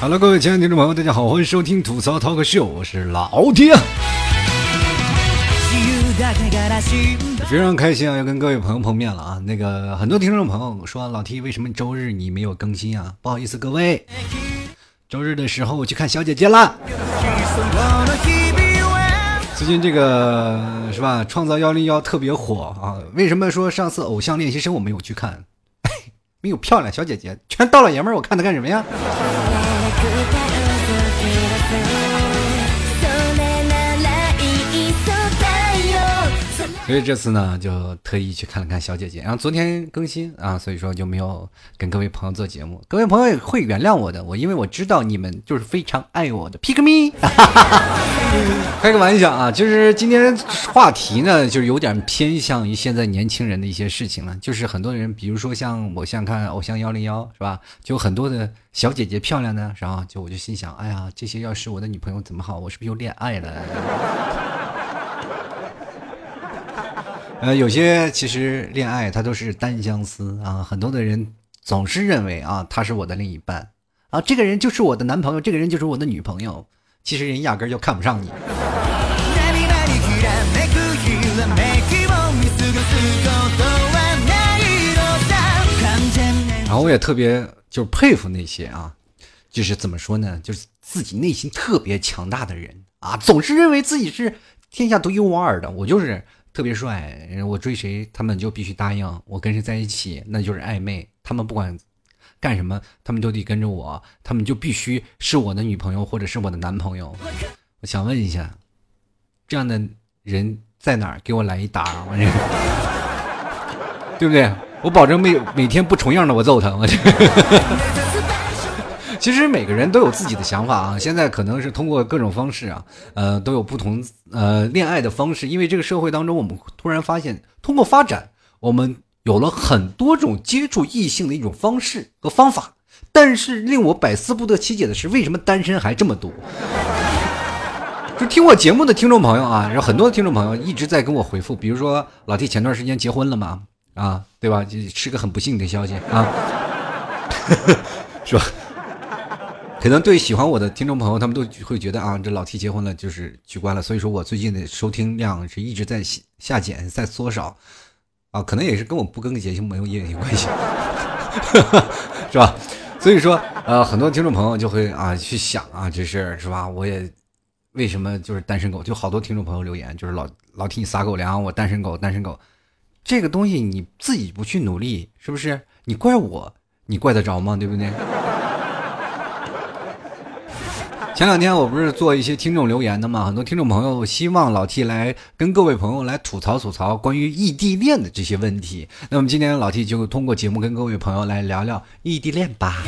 Hello，各位亲爱的听众朋友，大家好，欢迎收听吐槽 talk 秀，我是老铁。非常开心啊，要跟各位朋友碰面了啊！那个很多听众朋友说，老 T 为什么周日你没有更新啊？不好意思，各位，周日的时候我去看小姐姐了。最近这个是吧？创造幺零幺特别火啊！为什么说上次偶像练习生我没有去看？没有漂亮小姐姐，全大老爷们儿，我看他干什么呀？所以这次呢，就特意去看了看小姐姐。然后昨天更新啊，所以说就没有跟各位朋友做节目。各位朋友会原谅我的，我因为我知道你们就是非常爱我的。Pick me，开个玩笑啊，就是今天话题呢，就是有点偏向于现在年轻人的一些事情了。就是很多人，比如说像我，像看偶像幺零幺是吧？就很多的小姐姐漂亮呢，然后就我就心想，哎呀，这些要是我的女朋友怎么好？我是不是又恋爱了？呃，有些其实恋爱它都是单相思啊，很多的人总是认为啊，他是我的另一半啊，这个人就是我的男朋友，这个人就是我的女朋友，其实人压根就看不上你。然后我也特别就是佩服那些啊，就是怎么说呢，就是自己内心特别强大的人啊，总是认为自己是天下独一无二的，我就是。特别帅，我追谁，他们就必须答应；我跟谁在一起，那就是暧昧。他们不管干什么，他们都得跟着我，他们就必须是我的女朋友或者是我的男朋友。我想问一下，这样的人在哪儿？给我来一打，我这，对不对？我保证每每天不重样的，我揍他，我这。其实每个人都有自己的想法啊，现在可能是通过各种方式啊，呃，都有不同呃恋爱的方式。因为这个社会当中，我们突然发现，通过发展，我们有了很多种接触异性的一种方式和方法。但是令我百思不得其解的是，为什么单身还这么多？就听我节目的听众朋友啊，有很多听众朋友一直在跟我回复，比如说老 T 前段时间结婚了嘛，啊，对吧？就是个很不幸的消息啊，是吧？可能对喜欢我的听众朋友，他们都会觉得啊，这老 T 结婚了就是取关了。所以说我最近的收听量是一直在下减，在缩少，啊，可能也是跟我不更节目没有也有关系，是吧？所以说，呃，很多听众朋友就会啊去想啊这事是吧？我也为什么就是单身狗？就好多听众朋友留言，就是老老替你撒狗粮，我单身狗，单身狗，这个东西你自己不去努力，是不是？你怪我，你怪得着吗？对不对？前两天我不是做一些听众留言的嘛，很多听众朋友希望老 T 来跟各位朋友来吐槽吐槽关于异地恋的这些问题。那么今天老 T 就通过节目跟各位朋友来聊聊异地恋吧。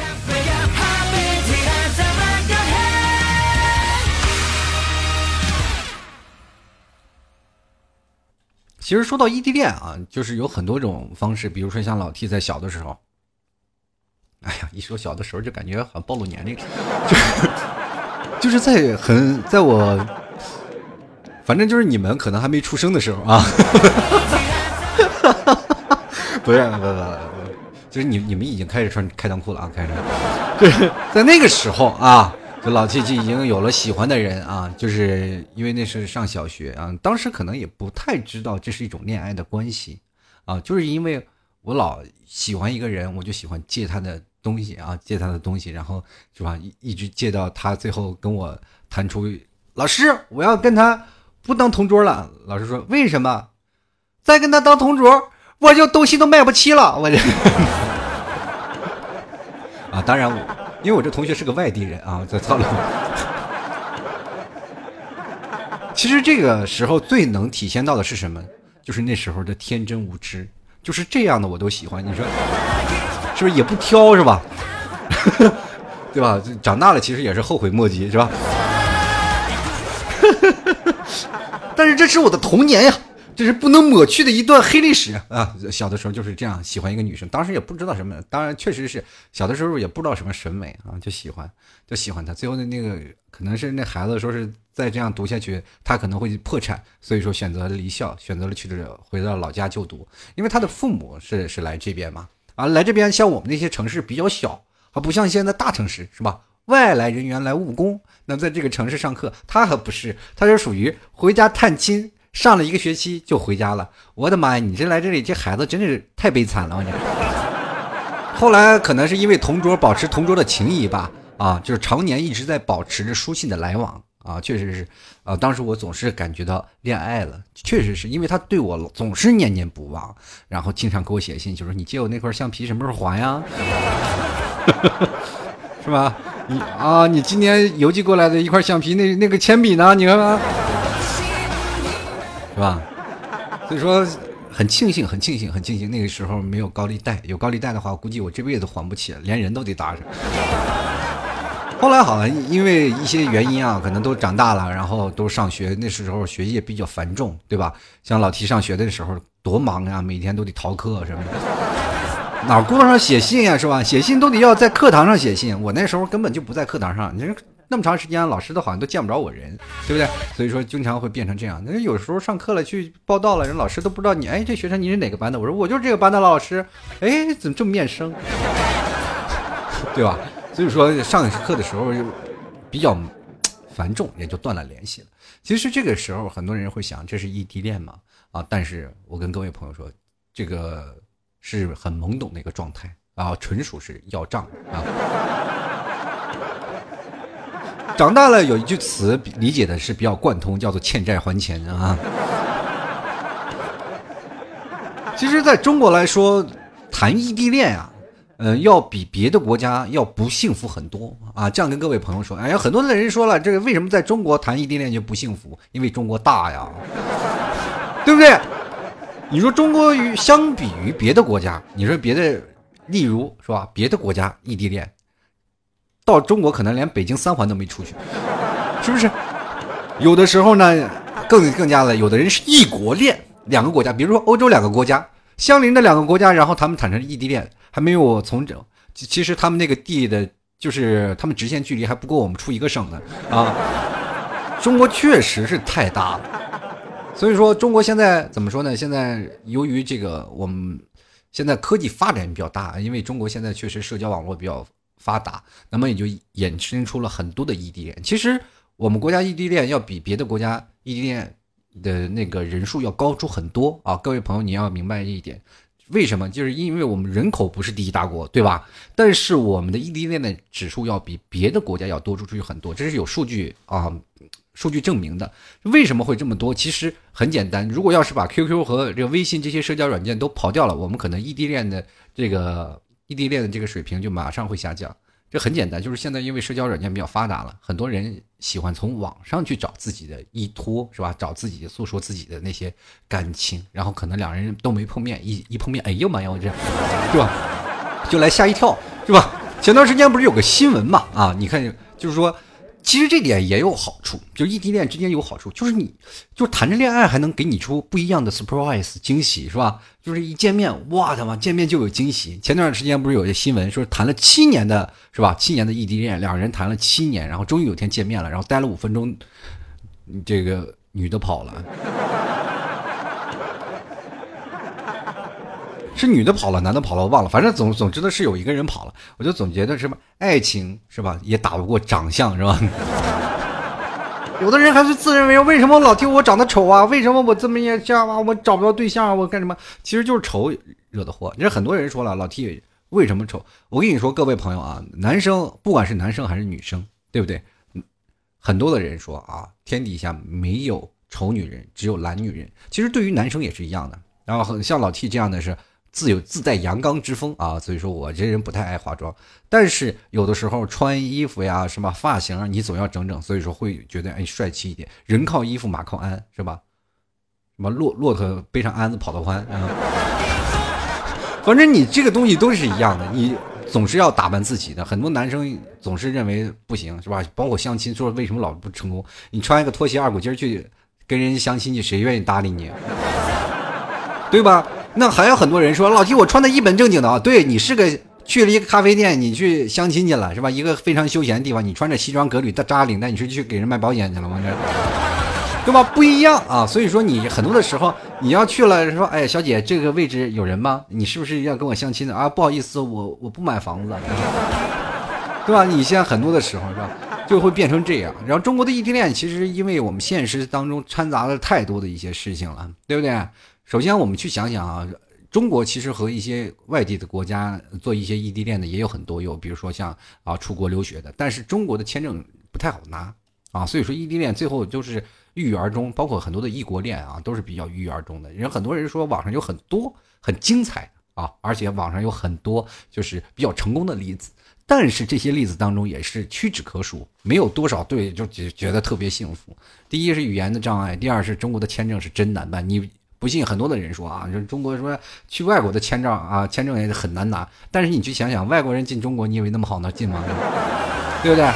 其实说到异地恋啊，就是有很多种方式，比如说像老 T 在小的时候，哎呀，一说小的时候就感觉好像暴露年龄，就是。就是在很在我，反正就是你们可能还没出生的时候啊，不是不不不，就是你你们已经开始穿开裆裤了啊，开始，对在那个时候啊，就老七就已经有了喜欢的人啊，就是因为那是上小学啊，当时可能也不太知道这是一种恋爱的关系啊，就是因为我老喜欢一个人，我就喜欢借他的。东西啊，借他的东西，然后是吧？一一直借到他最后跟我谈出，老师，我要跟他不当同桌了。老师说为什么？再跟他当同桌，我就东西都买不起了。我这 啊，当然我因为我这同学是个外地人啊，在操了。其实这个时候最能体现到的是什么？就是那时候的天真无知，就是这样的我都喜欢。你说。是不是也不挑是吧？对吧？长大了其实也是后悔莫及是吧？但是这是我的童年呀，这是不能抹去的一段黑历史啊！小的时候就是这样喜欢一个女生，当时也不知道什么，当然确实是小的时候也不知道什么审美啊，就喜欢就喜欢她。最后的那个可能是那孩子说是再这样读下去，他可能会破产，所以说选择离校，选择了去这回到老家就读，因为他的父母是是来这边嘛啊，来这边像我们那些城市比较小，啊不像现在大城市是吧？外来人员来务工，那在这个城市上课，他可不是，他是属于回家探亲。上了一个学期就回家了，我的妈呀！你这来这里，这孩子真的是太悲惨了，我讲。后来可能是因为同桌保持同桌的情谊吧，啊，就是常年一直在保持着书信的来往啊，确实是，啊，当时我总是感觉到恋爱了，确实是因为他对我总是念念不忘，然后经常给我写信，就说你借我那块橡皮什么时候还呀？是吧？你啊，你今年邮寄过来的一块橡皮，那那个铅笔呢？你看看。是吧？所以说很庆幸，很庆幸，很庆幸那个时候没有高利贷。有高利贷的话，估计我这辈子都还不起了，连人都得搭上。后来好了，因为一些原因啊，可能都长大了，然后都上学。那时候学业比较繁重，对吧？像老提上学的时候多忙呀，每天都得逃课什么的，哪顾得上写信呀，是吧？写信都得要在课堂上写信。我那时候根本就不在课堂上，你说。那么长时间，老师都好像都见不着我人，对不对？所以说经常会变成这样。那有时候上课了去报道了，人老师都不知道你，哎，这学生你是哪个班的？我说我就是这个班的老师。哎，怎么这么面生？对吧？所以说上课的时候就比较繁重，也就断了联系了。其实这个时候很多人会想，这是异地恋吗？啊，但是我跟各位朋友说，这个是很懵懂的一个状态啊，纯属是要账啊。长大了有一句词理解的是比较贯通，叫做欠债还钱啊。其实，在中国来说，谈异地恋啊，嗯，要比别的国家要不幸福很多啊。这样跟各位朋友说，哎呀，很多的人说了，这个为什么在中国谈异地恋就不幸福？因为中国大呀，对不对？你说中国与相比于别的国家，你说别的，例如是吧？别的国家异地恋。到中国可能连北京三环都没出去，是不是？有的时候呢，更更加的，有的人是异国恋，两个国家，比如说欧洲两个国家相邻的两个国家，然后他们产生异地恋，还没有从这，其实他们那个地的，就是他们直线距离还不够我们出一个省呢啊！中国确实是太大了，所以说中国现在怎么说呢？现在由于这个我们现在科技发展比较大，因为中国现在确实社交网络比较。发达，那么也就衍生出了很多的异地恋。其实我们国家异地恋要比别的国家异地恋的那个人数要高出很多啊！各位朋友，你要明白一点，为什么？就是因为我们人口不是第一大国，对吧？但是我们的异地恋的指数要比别的国家要多出去很多，这是有数据啊，数据证明的。为什么会这么多？其实很简单，如果要是把 QQ 和这个微信这些社交软件都刨掉了，我们可能异地恋的这个。异地恋的这个水平就马上会下降，这很简单，就是现在因为社交软件比较发达了，很多人喜欢从网上去找自己的依托，是吧？找自己诉说自己的那些感情，然后可能两人都没碰面，一一碰面，哎呦妈呀，我这，是吧？就来吓一跳，是吧？前段时间不是有个新闻嘛？啊，你看，就是说。其实这点也有好处，就异地恋之间有好处，就是你，就谈着恋爱还能给你出不一样的 surprise 惊喜，是吧？就是一见面，哇他妈，见面就有惊喜。前段时间不是有些新闻说谈了七年的，是吧？七年的异地恋，两人谈了七年，然后终于有天见面了，然后待了五分钟，这个女的跑了。是女的跑了，男的跑了，我忘了。反正总总之的是有一个人跑了。我就总觉得什么爱情是吧，也打不过长相是吧？有的人还是自认为为什么老听我长得丑啊？为什么我这么也这样啊？我找不到对象？我干什么？其实就是丑惹的祸。你说很多人说了，老 T 为什么丑？我跟你说，各位朋友啊，男生不管是男生还是女生，对不对？很多的人说啊，天底下没有丑女人，只有懒女人。其实对于男生也是一样的。然后很像老 T 这样的是。自有自带阳刚之风啊，所以说我这人不太爱化妆，但是有的时候穿衣服呀，什么发型啊，你总要整整，所以说会觉得哎帅气一点。人靠衣服，马靠鞍，是吧？什么骆骆驼背上鞍子跑得欢啊？反正你这个东西都是一样的，你总是要打扮自己的。很多男生总是认为不行，是吧？包括相亲，说为什么老不成功？你穿一个拖鞋二股筋去跟人家相亲去，谁愿意搭理你？对吧？那还有很多人说，老弟我穿的一本正经的啊，对你是个去了一个咖啡店，你去相亲去了是吧？一个非常休闲的地方，你穿着西装革履的扎领带，你是去给人卖保险去了吗？对吧？不一样啊，所以说你很多的时候你要去了说，哎，小姐，这个位置有人吗？你是不是要跟我相亲的啊？不好意思，我我不买房子，对吧？你现在很多的时候是吧？就会变成这样，然后中国的异地恋其实因为我们现实当中掺杂了太多的一些事情了，对不对？首先我们去想想啊，中国其实和一些外地的国家做一些异地恋的也有很多，有比如说像啊出国留学的，但是中国的签证不太好拿啊，所以说异地恋最后就是郁郁而终，包括很多的异国恋啊都是比较郁郁而终的。人很多人说网上有很多很精彩啊，而且网上有很多就是比较成功的例子。但是这些例子当中也是屈指可数，没有多少对就觉觉得特别幸福。第一是语言的障碍，第二是中国的签证是真难办。你不信，很多的人说啊，就中国说去外国的签证啊，签证也很难拿。但是你去想想，外国人进中国，你以为那么好能进吗？对不对？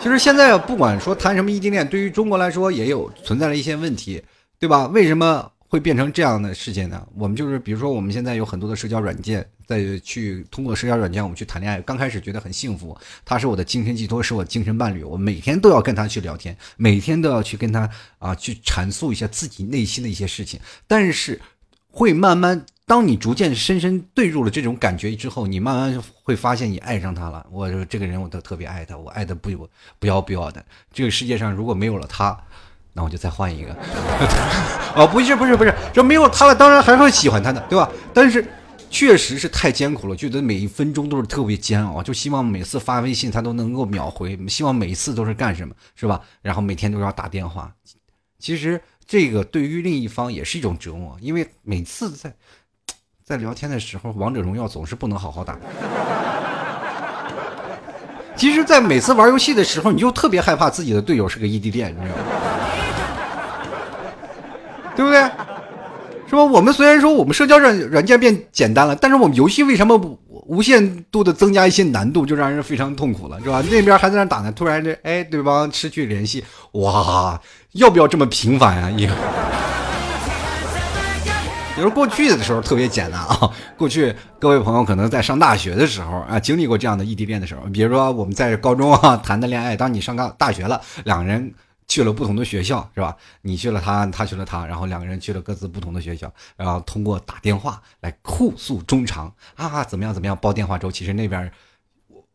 其实现在不管说谈什么异地恋，对于中国来说也有存在了一些问题，对吧？为什么？会变成这样的事情呢？我们就是，比如说，我们现在有很多的社交软件，再去通过社交软件，我们去谈恋爱。刚开始觉得很幸福，他是我的精神寄托，是我精神伴侣，我每天都要跟他去聊天，每天都要去跟他啊去阐述一下自己内心的一些事情。但是，会慢慢，当你逐渐深深对入了这种感觉之后，你慢慢会发现你爱上他了。我这个人，我都特别爱他，我爱的不不要不要的。这个世界上如果没有了他。那我就再换一个，哦，不是不是不是，这没有他了，当然还会喜欢他的，对吧？但是确实是太艰苦了，觉得每一分钟都是特别煎熬，就希望每次发微信他都能够秒回，希望每一次都是干什么，是吧？然后每天都要打电话，其实这个对于另一方也是一种折磨，因为每次在在聊天的时候，王者荣耀总是不能好好打。其实，在每次玩游戏的时候，你就特别害怕自己的队友是个异地恋，你知道吗？对不对？是吧？我们虽然说我们社交软软件变简单了，但是我们游戏为什么无限度的增加一些难度，就让人非常痛苦了，是吧？那边还在那打呢，突然这哎，对方失去联系，哇，要不要这么频繁啊？你？比如过去的时候特别简单啊，过去各位朋友可能在上大学的时候啊，经历过这样的异地恋的时候，比如说我们在高中啊谈的恋爱，当你上大大学了，两个人。去了不同的学校是吧？你去了他，他去了他，然后两个人去了各自不同的学校，然后通过打电话来互诉衷肠啊，怎么样怎么样？煲电话粥。其实那边，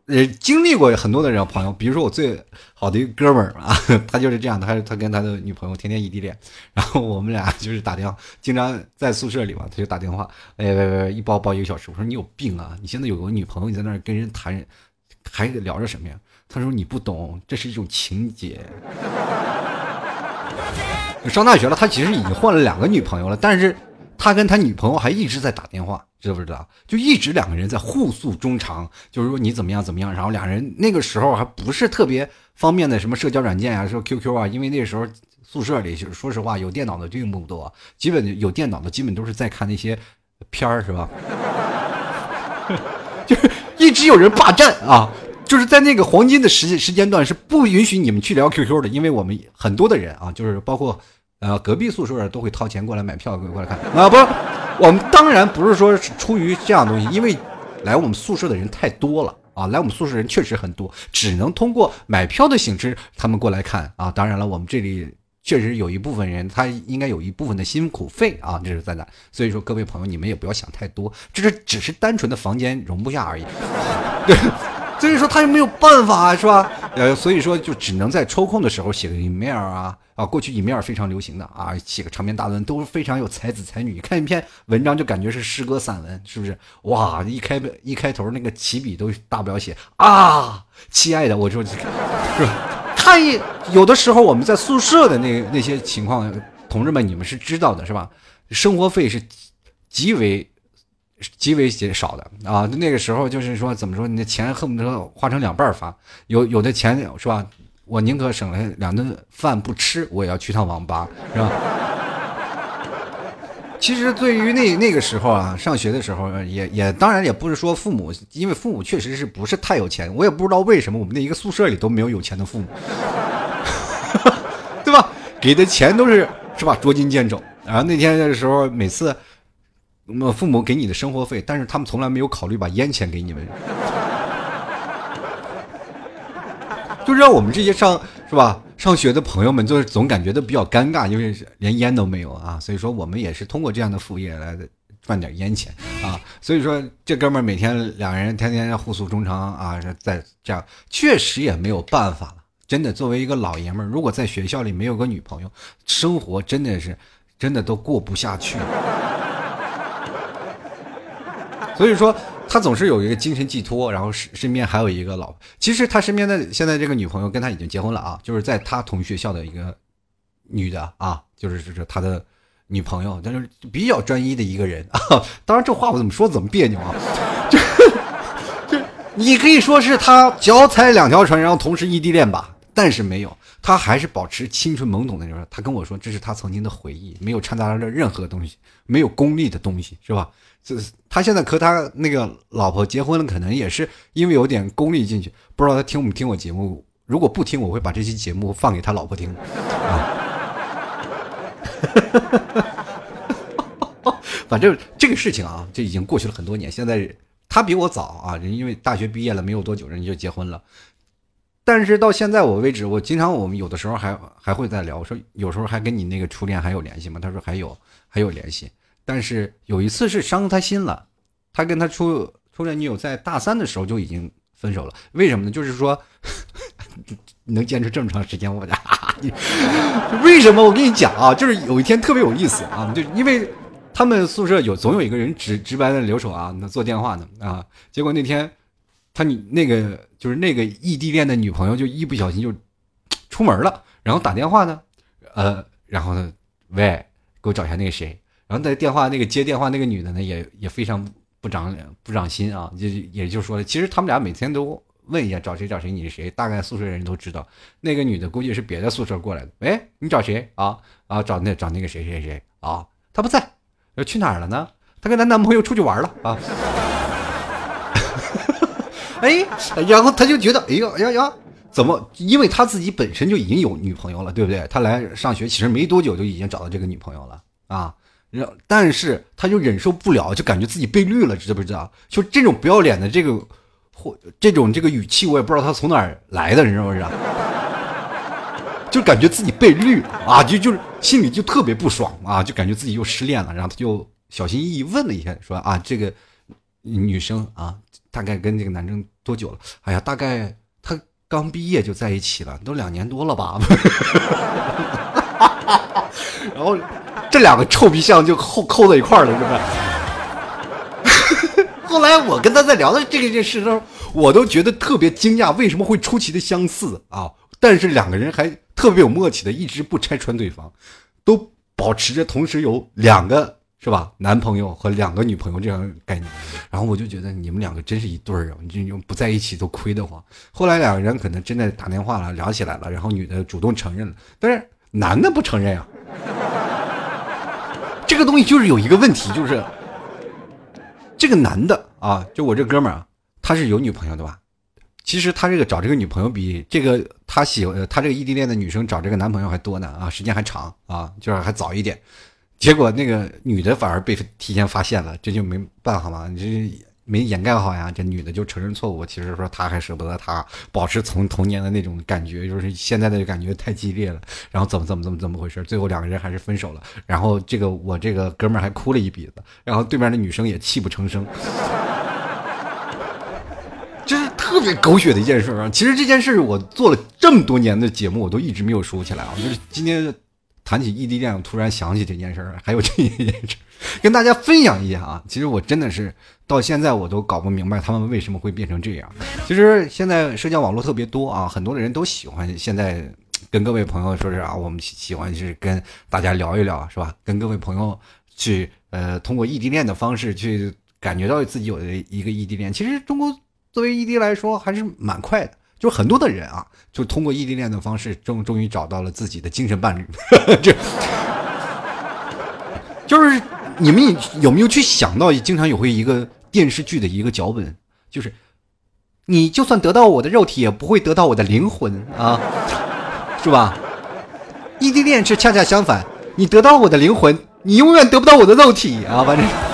呃，经历过很多的人朋友，比如说我最好的一个哥们儿啊，他就是这样，他他跟他的女朋友天天异地恋，然后我们俩就是打电话，经常在宿舍里嘛，他就打电话，哎喂喂，一煲煲一个小时。我说你有病啊！你现在有个女朋友，你在那儿跟人谈，还聊着什么呀？他说你不懂，这是一种情节。上大学了，他其实已经换了两个女朋友了，但是他跟他女朋友还一直在打电话，知不知道？就一直两个人在互诉衷肠，就是说你怎么样怎么样。然后两人那个时候还不是特别方便的什么社交软件啊，说 QQ 啊，因为那时候宿舍里就说实话有电脑的并不多，基本有电脑的基本都是在看那些片儿，是吧？就是一直有人霸占啊。就是在那个黄金的时时间段是不允许你们去聊 QQ 的，因为我们很多的人啊，就是包括呃隔壁宿舍的都会掏钱过来买票过来看啊。不，我们当然不是说是出于这样东西，因为来我们宿舍的人太多了啊，来我们宿舍人确实很多，只能通过买票的形式他们过来看啊。当然了，我们这里确实有一部分人他应该有一部分的辛苦费啊，这是在哪。所以说各位朋友，你们也不要想太多，这是只是单纯的房间容不下而已。对。所以说他又没有办法，是吧？呃，所以说就只能在抽空的时候写个 email 啊啊！过去影面非常流行的啊，写个长篇大论都非常有才子才女。看一篇文章就感觉是诗歌散文，是不是？哇，一开一开头那个起笔都大不了写啊，亲爱的，我说是吧？看有的时候我们在宿舍的那那些情况，同志们你们是知道的，是吧？生活费是极为。极为减少的啊，那个时候就是说，怎么说，你的钱恨不得花成两半发，有有的钱是吧？我宁可省了两顿饭不吃，我也要去趟网吧，是吧？其实对于那那个时候啊，上学的时候也也当然也不是说父母，因为父母确实是不是太有钱，我也不知道为什么我们那一个宿舍里都没有有钱的父母，对吧？给的钱都是是吧？捉襟见肘。然后那天的时候，每次我父母给你的生活费，但是他们从来没有考虑把烟钱给你们，就让我们这些上是吧上学的朋友们，就是总感觉都比较尴尬，因为连烟都没有啊。所以说，我们也是通过这样的副业来赚点烟钱啊。所以说，这哥们儿每天两人天天互诉衷肠啊，在这样确实也没有办法了。真的，作为一个老爷们儿，如果在学校里没有个女朋友，生活真的是，真的都过不下去。所以说，他总是有一个精神寄托，然后身身边还有一个老。其实他身边的现在这个女朋友跟他已经结婚了啊，就是在他同学校的一个女的啊，就是就是他的女朋友，但是比较专一的一个人啊。当然，这话我怎么说怎么别扭啊。就就你可以说是他脚踩两条船，然后同时异地恋吧。但是没有，他还是保持青春懵懂的时候。他跟我说，这是他曾经的回忆，没有掺杂着任何东西，没有功利的东西，是吧？这他现在和他那个老婆结婚了，可能也是因为有点功利进去。不知道他听不听我节目？如果不听，我会把这期节目放给他老婆听。啊 反正这个事情啊，这已经过去了很多年。现在他比我早啊，人因为大学毕业了没有多久，人就结婚了。但是到现在我为止，我经常我们有的时候还还会在聊，我说有时候还跟你那个初恋还有联系吗？他说还有，还有联系。但是有一次是伤他心了，他跟他初初恋女友在大三的时候就已经分手了。为什么呢？就是说 能坚持这么长时间，我家 为什么？我跟你讲啊，就是有一天特别有意思啊，就因为他们宿舍有总有一个人值值班的留守啊，那做电话呢啊，结果那天。他你那个就是那个异地恋的女朋友，就一不小心就出门了，然后打电话呢，呃，然后呢，喂，给我找一下那个谁，然后在电话那个接电话那个女的呢，也也非常不长脸不长心啊，就也就说了，其实他们俩每天都问一下找谁找谁，你是谁，大概宿舍人都知道，那个女的估计是别的宿舍过来的，喂，你找谁啊？啊，找那找那个谁谁谁啊？他不在，要去哪儿了呢？她跟她男朋友出去玩了啊。哎，然后他就觉得，哎呀呀呀，怎么？因为他自己本身就已经有女朋友了，对不对？他来上学其实没多久就已经找到这个女朋友了啊。然后但是他就忍受不了，就感觉自己被绿了，知不知道？就这种不要脸的这个或这种这个语气，我也不知道他从哪儿来的，你知不知道？就感觉自己被绿啊，就就是心里就特别不爽啊，就感觉自己又失恋了。然后他就小心翼翼问了一下，说啊，这个女生啊。大概跟这个男生多久了？哎呀，大概他刚毕业就在一起了，都两年多了吧。然 后这两个臭皮相就扣扣在一块儿了，是吧？后来我跟他在聊的这个件事的时候，我都觉得特别惊讶，为什么会出奇的相似啊？但是两个人还特别有默契的，一直不拆穿对方，都保持着同时有两个。是吧？男朋友和两个女朋友这样概念，然后我就觉得你们两个真是一对儿啊！你就不在一起都亏得慌。后来两个人可能真的打电话了，聊起来了，然后女的主动承认了，但是男的不承认啊。这个东西就是有一个问题，就是这个男的啊，就我这哥们儿啊，他是有女朋友的吧？其实他这个找这个女朋友比这个他喜欢他这个异地恋的女生找这个男朋友还多呢啊，时间还长啊，就是还早一点。结果那个女的反而被提前发现了，这就没办法嘛，你这没掩盖好呀。这女的就承认错误，其实说她还舍不得他，保持从童年的那种感觉，就是现在的感觉太激烈了。然后怎么怎么怎么怎么回事？最后两个人还是分手了。然后这个我这个哥们儿还哭了一鼻子，然后对面的女生也泣不成声。这是特别狗血的一件事啊！其实这件事我做了这么多年的节目，我都一直没有说起来啊，就是今天。谈起异地恋，我突然想起这件事儿，还有这一件事，跟大家分享一下啊。其实我真的是到现在我都搞不明白他们为什么会变成这样。其实现在社交网络特别多啊，很多的人都喜欢现在跟各位朋友说是啊，我们喜欢是跟大家聊一聊，是吧？跟各位朋友去呃，通过异地恋的方式去感觉到自己有的一个异地恋。其实中国作为异地来说还是蛮快的。就很多的人啊，就通过异地恋的方式，终终于找到了自己的精神伴侣。这，就是你们有没有去想到，经常有会一个电视剧的一个脚本，就是你就算得到我的肉体，也不会得到我的灵魂啊，是吧？异地恋是恰恰相反，你得到我的灵魂，你永远得不到我的肉体啊！反正。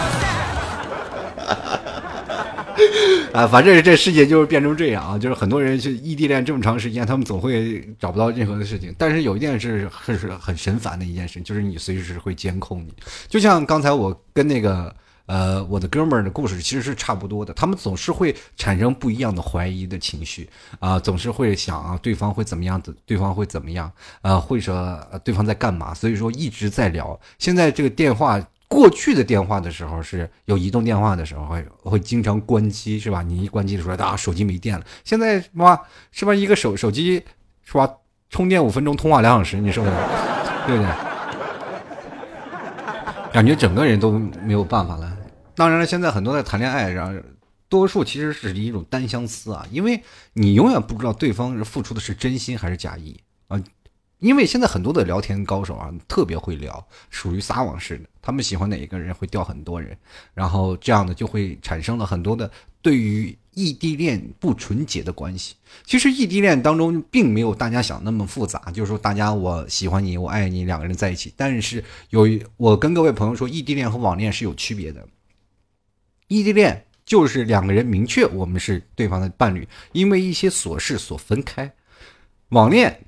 啊，反正这世界就是变成这样啊，就是很多人去异地恋这么长时间，他们总会找不到任何的事情。但是有一件事很是很神烦的一件事，就是你随时会监控你。就像刚才我跟那个呃我的哥们儿的故事其实是差不多的，他们总是会产生不一样的怀疑的情绪啊，总是会想啊对方会怎么样子，对方会怎么样啊，或者对方在干嘛，所以说一直在聊。现在这个电话。过去的电话的时候是有移动电话的时候会会经常关机是吧？你一关机的时候啊，手机没电了。现在是吧？是吧？一个手手机是吧？充电五分钟，通话两小时，你受得了？对不对？感觉整个人都没有办法了。当然了，现在很多在谈恋爱，然后多数其实是一种单相思啊，因为你永远不知道对方是付出的是真心还是假意啊。因为现在很多的聊天高手啊，特别会聊，属于撒网式的。他们喜欢哪一个人，会钓很多人，然后这样的就会产生了很多的对于异地恋不纯洁的关系。其实异地恋当中并没有大家想那么复杂，就是说大家我喜欢你，我爱你，两个人在一起。但是有我跟各位朋友说，异地恋和网恋是有区别的。异地恋就是两个人明确我们是对方的伴侣，因为一些琐事所分开。网恋。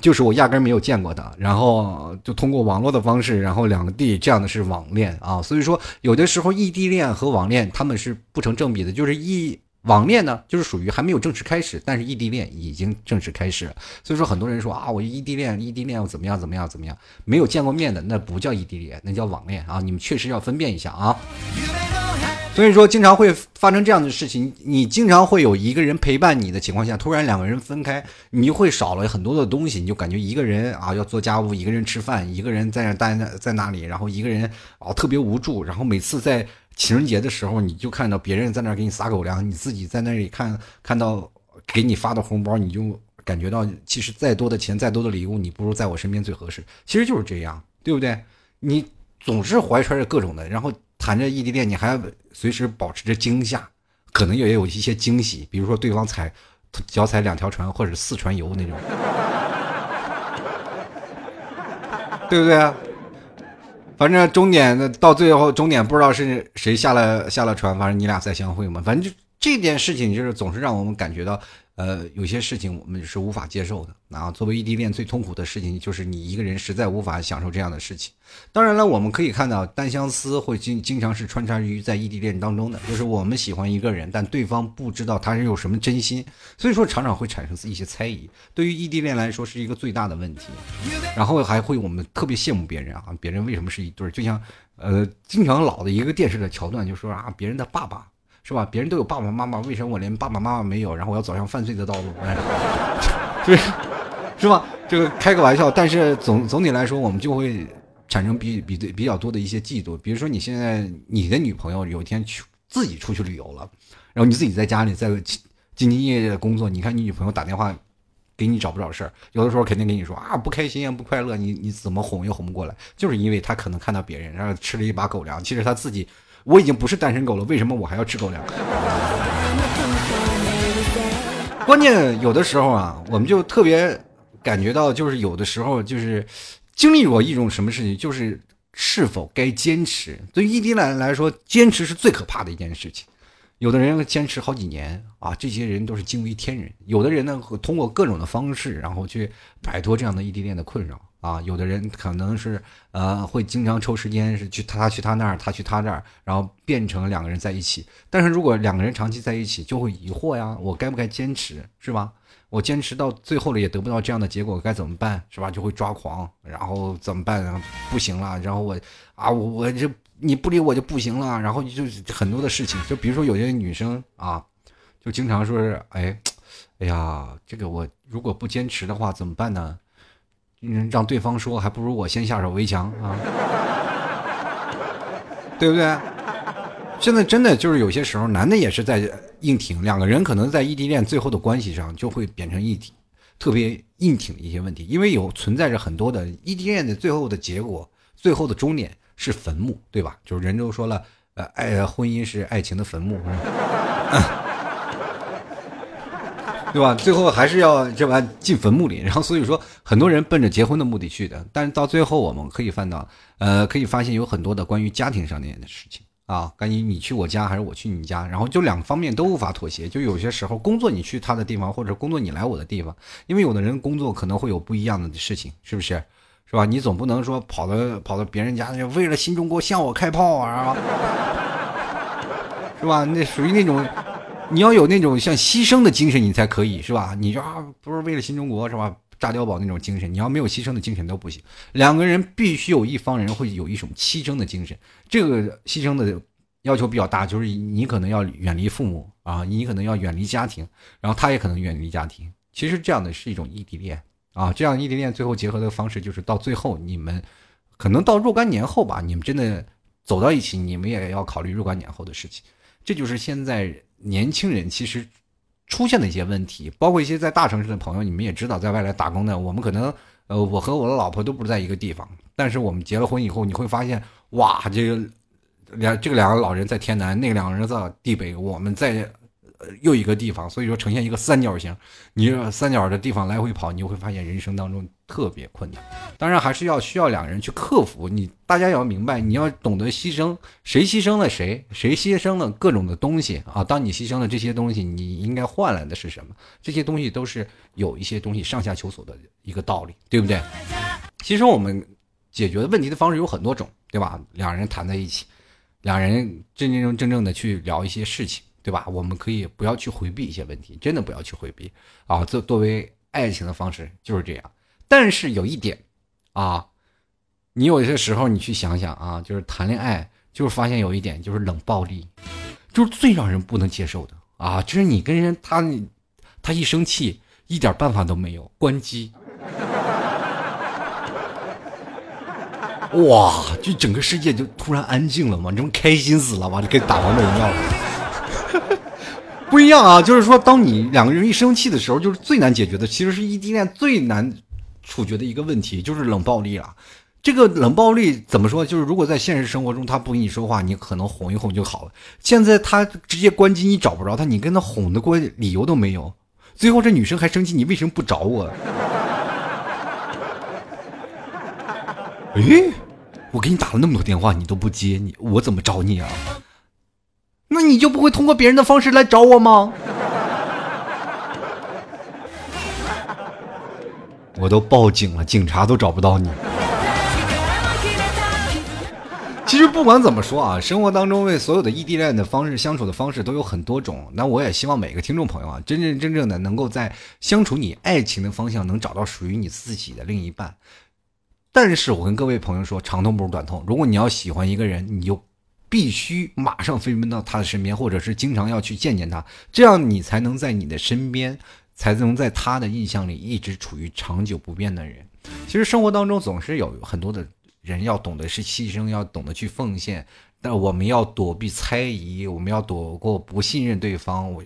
就是我压根没有见过的，然后就通过网络的方式，然后两个地这样的是网恋啊，所以说有的时候异地恋和网恋他们是不成正比的，就是异网恋呢就是属于还没有正式开始，但是异地恋已经正式开始，所以说很多人说啊我异地恋异地恋怎么样怎么样怎么样，没有见过面的那不叫异地恋，那叫网恋啊，你们确实要分辨一下啊。所以说，经常会发生这样的事情。你经常会有一个人陪伴你的情况下，突然两个人分开，你就会少了很多的东西。你就感觉一个人啊要做家务，一个人吃饭，一个人在那待在在那里，然后一个人啊特别无助。然后每次在情人节的时候，你就看到别人在那给你撒狗粮，你自己在那里看看到给你发的红包，你就感觉到其实再多的钱，再多的礼物，你不如在我身边最合适。其实就是这样，对不对？你总是怀揣着各种的，然后。谈着异地恋，你还要随时保持着惊吓，可能也有一些惊喜，比如说对方踩脚踩两条船或者四船游那种，对不对啊？反正终点的到最后终点不知道是谁下了下了船，反正你俩再相会嘛。反正就这件事情，就是总是让我们感觉到。呃，有些事情我们是无法接受的。然后，作为异地恋最痛苦的事情，就是你一个人实在无法享受这样的事情。当然了，我们可以看到单相思会经经常是穿插于在异地恋当中的，就是我们喜欢一个人，但对方不知道他是有什么真心，所以说常常会产生一些猜疑。对于异地恋来说，是一个最大的问题。然后还会我们特别羡慕别人啊，别人为什么是一对？就像呃，经常老的一个电视的桥段，就说啊，别人的爸爸。是吧？别人都有爸爸妈妈，为什么我连爸爸妈妈没有？然后我要走上犯罪的道路，是是吧？这个开个玩笑，但是总总体来说，我们就会产生比比对比较多的一些嫉妒。比如说，你现在你的女朋友有一天去自己出去旅游了，然后你自己在家里在兢兢业业的工作，你看你女朋友打电话给你找不找事儿？有的时候肯定跟你说啊不开心啊不快乐，你你怎么哄也哄不过来，就是因为他可能看到别人然后吃了一把狗粮，其实他自己。我已经不是单身狗了，为什么我还要吃狗粮？关键有的时候啊，我们就特别感觉到，就是有的时候就是经历过一种什么事情，就是是否该坚持。对于异地恋来说，坚持是最可怕的一件事情。有的人坚持好几年啊，这些人都是惊为天人。有的人呢，通过各种的方式，然后去摆脱这样的异地恋的困扰。啊，有的人可能是呃会经常抽时间是去他去他那儿，他去他这儿，然后变成两个人在一起。但是如果两个人长期在一起，就会疑惑呀，我该不该坚持，是吧？我坚持到最后了也得不到这样的结果，该怎么办，是吧？就会抓狂，然后怎么办？不行了，然后我啊，我我这你不理我就不行了，然后就很多的事情，就比如说有些女生啊，就经常说是哎，哎呀，这个我如果不坚持的话怎么办呢？让对方说，还不如我先下手为强啊，对不对？现在真的就是有些时候，男的也是在硬挺，两个人可能在异地恋最后的关系上就会变成一体，特别硬挺的一些问题，因为有存在着很多的异地恋的最后的结果，最后的终点是坟墓，对吧？就是人都说了，呃，爱婚姻是爱情的坟墓。对吧？最后还是要这玩意进坟墓里。然后所以说，很多人奔着结婚的目的去的，但是到最后我们可以看到，呃，可以发现有很多的关于家庭上面的事情啊，关于你去我家还是我去你家，然后就两方面都无法妥协。就有些时候工作你去他的地方，或者工作你来我的地方，因为有的人工作可能会有不一样的事情，是不是？是吧？你总不能说跑到跑到别人家，为了新中国向我开炮啊，是吧？那属于那种。你要有那种像牺牲的精神，你才可以是吧？你就啊，不是为了新中国是吧？炸碉堡那种精神，你要没有牺牲的精神都不行。两个人必须有一方人会有一种牺牲的精神，这个牺牲的要求比较大，就是你可能要远离父母啊，你可能要远离家庭，然后他也可能远离家庭。其实这样的是一种异地恋啊，这样异地恋最后结合的方式就是到最后你们可能到若干年后吧，你们真的走到一起，你们也要考虑若干年后的事情。这就是现在。年轻人其实出现的一些问题，包括一些在大城市的朋友，你们也知道，在外来打工的，我们可能，呃，我和我的老婆都不是在一个地方，但是我们结了婚以后，你会发现，哇，这个两这个两个老人在天南，那个两个人在地北，我们在。又一个地方，所以说呈现一个三角形。你三角的地方来回跑，你就会发现人生当中特别困难。当然还是要需要两个人去克服。你大家要明白，你要懂得牺牲，谁牺牲了谁，谁牺牲了各种的东西啊。当你牺牲了这些东西，你应该换来的是什么？这些东西都是有一些东西上下求索的一个道理，对不对？其实我们解决问题的方式有很多种，对吧？两人谈在一起，两人真真正正的去聊一些事情。对吧？我们可以不要去回避一些问题，真的不要去回避啊！这作为爱情的方式就是这样。但是有一点啊，你有些时候你去想想啊，就是谈恋爱，就是发现有一点就是冷暴力，就是最让人不能接受的啊！就是你跟人他他一生气，一点办法都没有，关机。哇！就整个世界就突然安静了嘛，这不开心死了嘛，就跟打王者荣耀了。不一样啊，就是说，当你两个人一生气的时候，就是最难解决的，其实是异地恋最难处决的一个问题，就是冷暴力了。这个冷暴力怎么说？就是如果在现实生活中他不跟你说话，你可能哄一哄就好了。现在他直接关机，你找不着他，你跟他哄的过理由都没有。最后这女生还生气，你为什么不找我？诶，我？给你打了那么多电话，你都不接，你我？怎么找你啊？那你就不会通过别人的方式来找我吗？我都报警了，警察都找不到你。其实不管怎么说啊，生活当中为所有的异地恋的方式相处的方式都有很多种。那我也希望每个听众朋友啊，真真正正的能够在相处你爱情的方向，能找到属于你自己的另一半。但是我跟各位朋友说，长痛不如短痛。如果你要喜欢一个人，你就。必须马上飞奔到他的身边，或者是经常要去见见他，这样你才能在你的身边，才能在他的印象里一直处于长久不变的人。其实生活当中总是有很多的人要懂得是牺牲，要懂得去奉献，但我们要躲避猜疑，我们要躲过不信任对方。我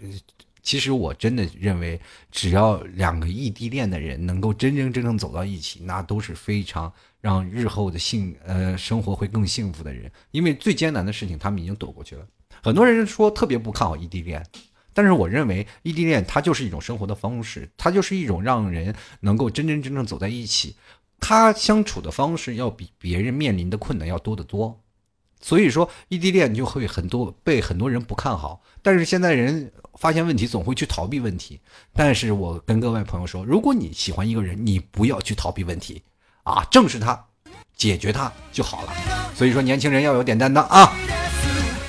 其实我真的认为，只要两个异地恋的人能够真真正正走到一起，那都是非常。让日后的幸呃生活会更幸福的人，因为最艰难的事情他们已经躲过去了。很多人说特别不看好异地恋，但是我认为异地恋它就是一种生活的方式，它就是一种让人能够真真正正走在一起，他相处的方式要比别人面临的困难要多得多。所以说异地恋就会很多被很多人不看好，但是现在人发现问题总会去逃避问题。但是我跟各位朋友说，如果你喜欢一个人，你不要去逃避问题。啊，正视他，解决他就好了。所以说，年轻人要有点担当啊。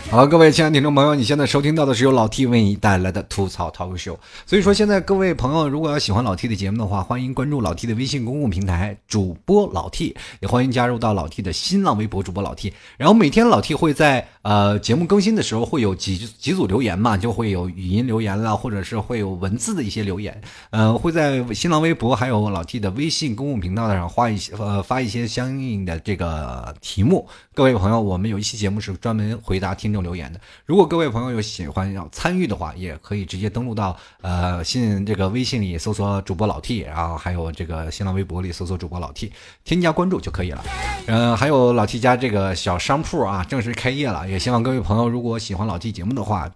好了，各位亲爱的听众朋友，你现在收听到的是由老 T 为你带来的吐槽 talk show。所以说，现在各位朋友如果要喜欢老 T 的节目的话，欢迎关注老 T 的微信公共平台主播老 T，也欢迎加入到老 T 的新浪微博主播老 T。然后每天老 T 会在呃节目更新的时候会有几几组留言嘛，就会有语音留言啦，或者是会有文字的一些留言。呃，会在新浪微博还有老 T 的微信公共频道上发一些呃发一些相应的这个题目。各位朋友，我们有一期节目是专门回答听众。留言的，如果各位朋友有喜欢要参与的话，也可以直接登录到呃新这个微信里搜索主播老 T，然后还有这个新浪微博里搜索主播老 T，添加关注就可以了。嗯，还有老 T 家这个小商铺啊，正式开业了，也希望各位朋友如果喜欢老 T 节目的话，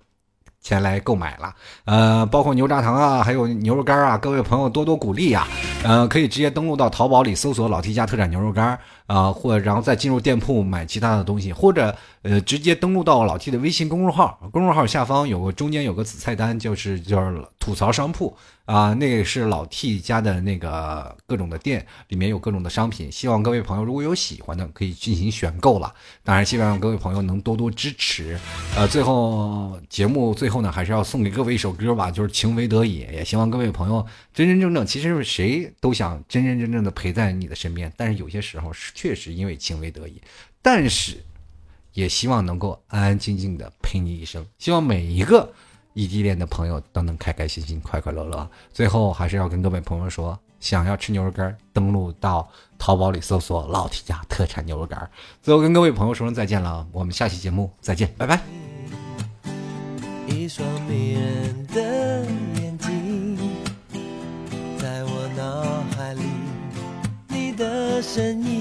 前来购买了。呃，包括牛轧糖啊，还有牛肉干啊，各位朋友多多鼓励啊。呃，可以直接登录到淘宝里搜索“老 T 家特产牛肉干”啊，或然后再进入店铺买其他的东西，或者呃直接登录到老 T 的微信公众号，公众号下方有个中间有个子菜单，就是就是吐槽商铺。啊，那个是老 T 家的那个各种的店，里面有各种的商品，希望各位朋友如果有喜欢的，可以进行选购了。当然，希望各位朋友能多多支持。呃，最后节目最后呢，还是要送给各位一首歌吧，就是《情为得已》，也希望各位朋友真真正正，其实谁都想真真正正的陪在你的身边，但是有些时候是确实因为情为得已，但是也希望能够安安静静的陪你一生。希望每一个。异地恋的朋友都能开开心心、快快乐乐。最后还是要跟各位朋友说，想要吃牛肉干，登录到淘宝里搜索“老 T 家特产牛肉干”。最后跟各位朋友说声再见了，我们下期节目再见，拜拜。一双迷人的眼睛，在我脑海里，你的身影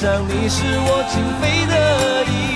想你是我情非得已。